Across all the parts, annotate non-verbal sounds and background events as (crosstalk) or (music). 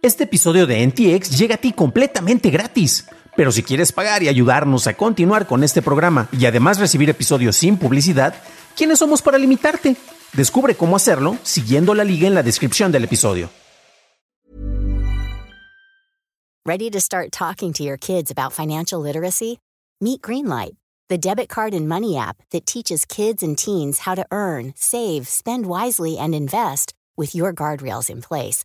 Este episodio de NTX llega a ti completamente gratis. Pero si quieres pagar y ayudarnos a continuar con este programa y además recibir episodios sin publicidad, ¿quiénes somos para limitarte? Descubre cómo hacerlo siguiendo la liga en la descripción del episodio. Ready to start talking to your kids about financial literacy? Meet Greenlight, the debit card and money app that teaches kids and teens how to earn, save, spend wisely, and invest with your guardrails in place.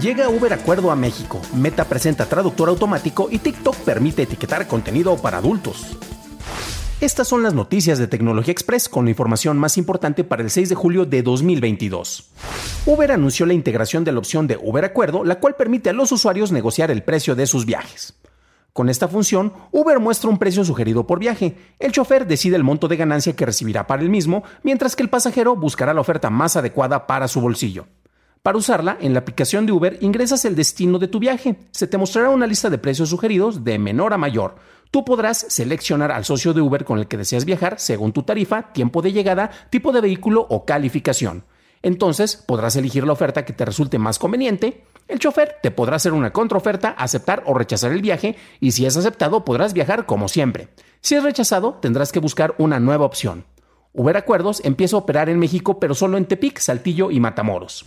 Llega Uber Acuerdo a México, Meta presenta traductor automático y TikTok permite etiquetar contenido para adultos. Estas son las noticias de Tecnología Express con la información más importante para el 6 de julio de 2022. Uber anunció la integración de la opción de Uber Acuerdo, la cual permite a los usuarios negociar el precio de sus viajes. Con esta función, Uber muestra un precio sugerido por viaje. El chofer decide el monto de ganancia que recibirá para el mismo, mientras que el pasajero buscará la oferta más adecuada para su bolsillo. Para usarla, en la aplicación de Uber ingresas el destino de tu viaje. Se te mostrará una lista de precios sugeridos de menor a mayor. Tú podrás seleccionar al socio de Uber con el que deseas viajar según tu tarifa, tiempo de llegada, tipo de vehículo o calificación. Entonces podrás elegir la oferta que te resulte más conveniente. El chofer te podrá hacer una contraoferta, aceptar o rechazar el viaje y si es aceptado podrás viajar como siempre. Si es rechazado tendrás que buscar una nueva opción. Uber Acuerdos empieza a operar en México pero solo en Tepic, Saltillo y Matamoros.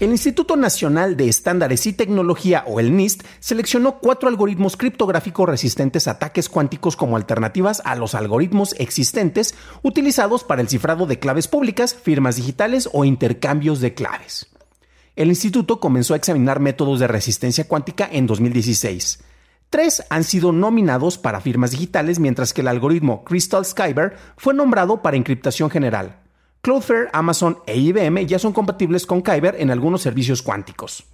El Instituto Nacional de Estándares y Tecnología, o el NIST, seleccionó cuatro algoritmos criptográficos resistentes a ataques cuánticos como alternativas a los algoritmos existentes utilizados para el cifrado de claves públicas, firmas digitales o intercambios de claves. El instituto comenzó a examinar métodos de resistencia cuántica en 2016. Tres han sido nominados para firmas digitales, mientras que el algoritmo Crystal Skyber fue nombrado para encriptación general. Cloudflare, Amazon e IBM ya son compatibles con Kyber en algunos servicios cuánticos.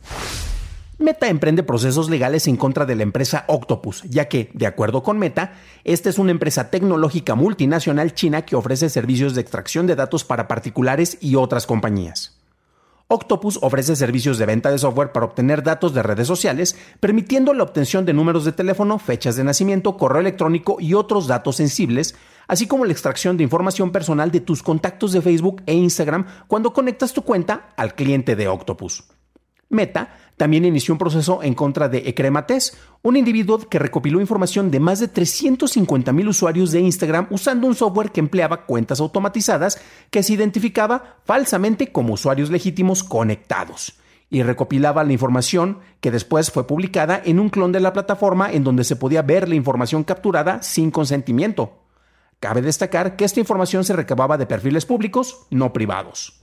Meta emprende procesos legales en contra de la empresa Octopus, ya que, de acuerdo con Meta, esta es una empresa tecnológica multinacional china que ofrece servicios de extracción de datos para particulares y otras compañías. Octopus ofrece servicios de venta de software para obtener datos de redes sociales, permitiendo la obtención de números de teléfono, fechas de nacimiento, correo electrónico y otros datos sensibles, así como la extracción de información personal de tus contactos de Facebook e Instagram cuando conectas tu cuenta al cliente de Octopus. Meta también inició un proceso en contra de Ecremates, un individuo que recopiló información de más de 350.000 usuarios de Instagram usando un software que empleaba cuentas automatizadas que se identificaba falsamente como usuarios legítimos conectados y recopilaba la información que después fue publicada en un clon de la plataforma en donde se podía ver la información capturada sin consentimiento. Cabe destacar que esta información se recababa de perfiles públicos, no privados.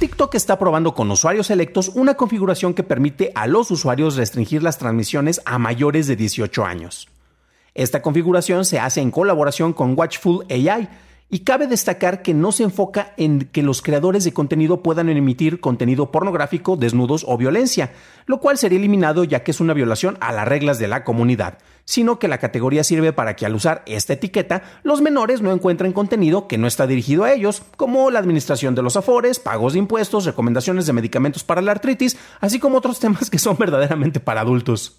TikTok está probando con usuarios electos una configuración que permite a los usuarios restringir las transmisiones a mayores de 18 años. Esta configuración se hace en colaboración con Watchful AI, y cabe destacar que no se enfoca en que los creadores de contenido puedan emitir contenido pornográfico, desnudos o violencia, lo cual sería eliminado ya que es una violación a las reglas de la comunidad, sino que la categoría sirve para que al usar esta etiqueta los menores no encuentren contenido que no está dirigido a ellos, como la administración de los afores, pagos de impuestos, recomendaciones de medicamentos para la artritis, así como otros (laughs) temas que son verdaderamente para adultos.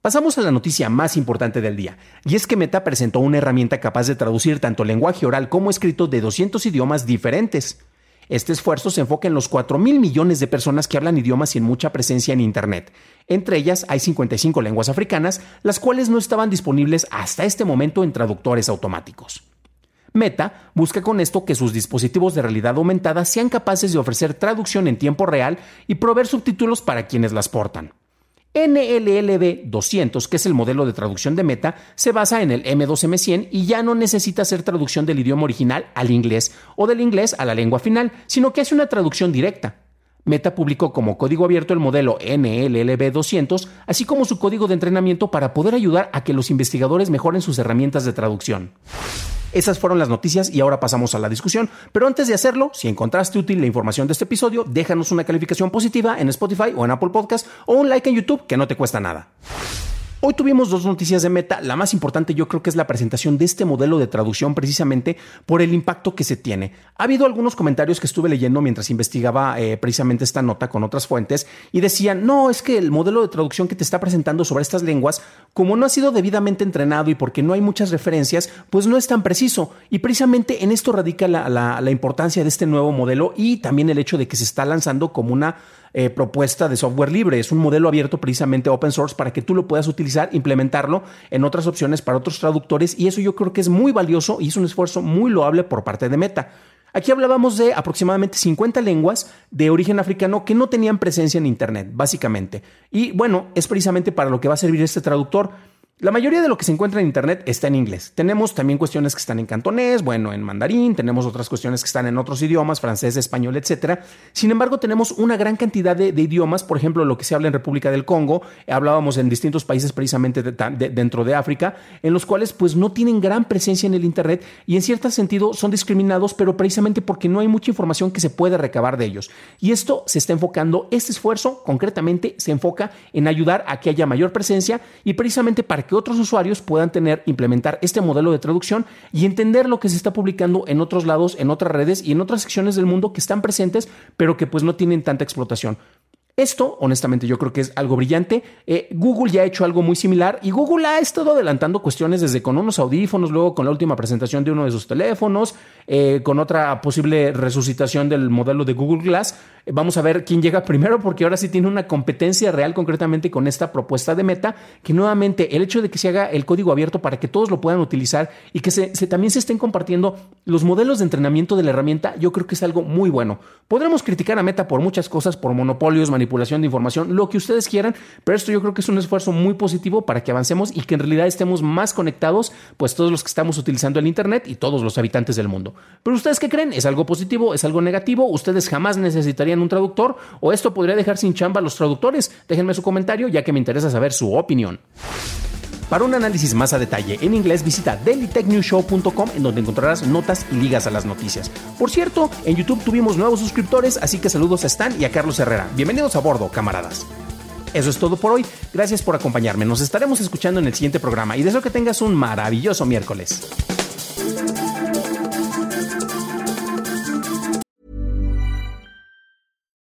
Pasamos a la noticia más importante del día, y es que Meta presentó una herramienta capaz de traducir tanto lenguaje oral como escrito de 200 idiomas diferentes. Este esfuerzo se enfoca en los 4 mil millones de personas que hablan idiomas sin mucha presencia en Internet. Entre ellas hay 55 lenguas africanas, las cuales no estaban disponibles hasta este momento en traductores automáticos. Meta busca con esto que sus dispositivos de realidad aumentada sean capaces de ofrecer traducción en tiempo real y proveer subtítulos para quienes las portan. NLLB 200, que es el modelo de traducción de Meta, se basa en el M2M100 y ya no necesita hacer traducción del idioma original al inglés o del inglés a la lengua final, sino que hace una traducción directa. Meta publicó como código abierto el modelo NLLB 200, así como su código de entrenamiento para poder ayudar a que los investigadores mejoren sus herramientas de traducción. Esas fueron las noticias y ahora pasamos a la discusión. Pero antes de hacerlo, si encontraste útil la información de este episodio, déjanos una calificación positiva en Spotify o en Apple Podcast o un like en YouTube que no te cuesta nada. Hoy tuvimos dos noticias de Meta. La más importante yo creo que es la presentación de este modelo de traducción precisamente por el impacto que se tiene. Ha habido algunos comentarios que estuve leyendo mientras investigaba eh, precisamente esta nota con otras fuentes y decían, no, es que el modelo de traducción que te está presentando sobre estas lenguas, como no ha sido debidamente entrenado y porque no hay muchas referencias, pues no es tan preciso. Y precisamente en esto radica la, la importancia de este nuevo modelo y también el hecho de que se está lanzando como una eh, propuesta de software libre. Es un modelo abierto precisamente open source para que tú lo puedas utilizar, implementarlo en otras opciones para otros traductores y eso yo creo que es muy valioso y es un esfuerzo muy loable por parte de Meta. Aquí hablábamos de aproximadamente 50 lenguas de origen africano que no tenían presencia en Internet, básicamente. Y bueno, es precisamente para lo que va a servir este traductor. La mayoría de lo que se encuentra en Internet está en inglés. Tenemos también cuestiones que están en cantonés, bueno, en mandarín, tenemos otras cuestiones que están en otros idiomas, francés, español, etc. Sin embargo, tenemos una gran cantidad de, idiomas, por ejemplo, lo que se habla en República del Congo, hablábamos en distintos países precisamente dentro de África, en los cuales pues no tienen gran presencia en el Internet y en cierto sentido son discriminados, pero precisamente porque no hay mucha información que se puede recabar de ellos. Y esto se está enfocando, este esfuerzo concretamente se enfoca en ayudar a que haya mayor presencia y precisamente para que otros usuarios puedan tener, implementar este modelo de traducción y entender lo que se está publicando en otros lados, en otras redes y en otras secciones del mundo que están presentes, pero que pues no tienen tanta explotación. Esto, honestamente, yo creo que es algo brillante. Eh, Google ya ha hecho algo muy similar y Google ha estado adelantando cuestiones desde con unos audífonos, luego con la última presentación de uno de sus teléfonos, eh, con otra posible resucitación del modelo de Google Glass. Eh, vamos a ver quién llega primero porque ahora sí tiene una competencia real concretamente con esta propuesta de Meta, que nuevamente el hecho de que se haga el código abierto para que todos lo puedan utilizar y que se, también se estén compartiendo los modelos de entrenamiento de la herramienta, yo creo que es algo muy bueno. Podremos criticar a Meta por muchas cosas, por monopolios, manipulación de información, lo que ustedes quieran, pero esto yo creo que es un esfuerzo muy positivo para que avancemos y que en realidad estemos más conectados, pues todos los que estamos utilizando el Internet y todos los habitantes del mundo. Pero ustedes qué creen? ¿Es algo positivo? ¿Es algo negativo? ¿Ustedes jamás necesitarían un traductor? ¿O esto podría dejar sin chamba a los traductores? Déjenme su comentario ya que me interesa saber su opinión. Para un análisis más a detalle en inglés, visita dailytechnewshow.com en donde encontrarás notas y ligas a las noticias. Por cierto, en YouTube tuvimos nuevos suscriptores, así que saludos a Stan y a Carlos Herrera. Bienvenidos a bordo, camaradas. Eso es todo por hoy. Gracias por acompañarme. Nos estaremos escuchando en el siguiente programa y deseo que tengas un maravilloso miércoles.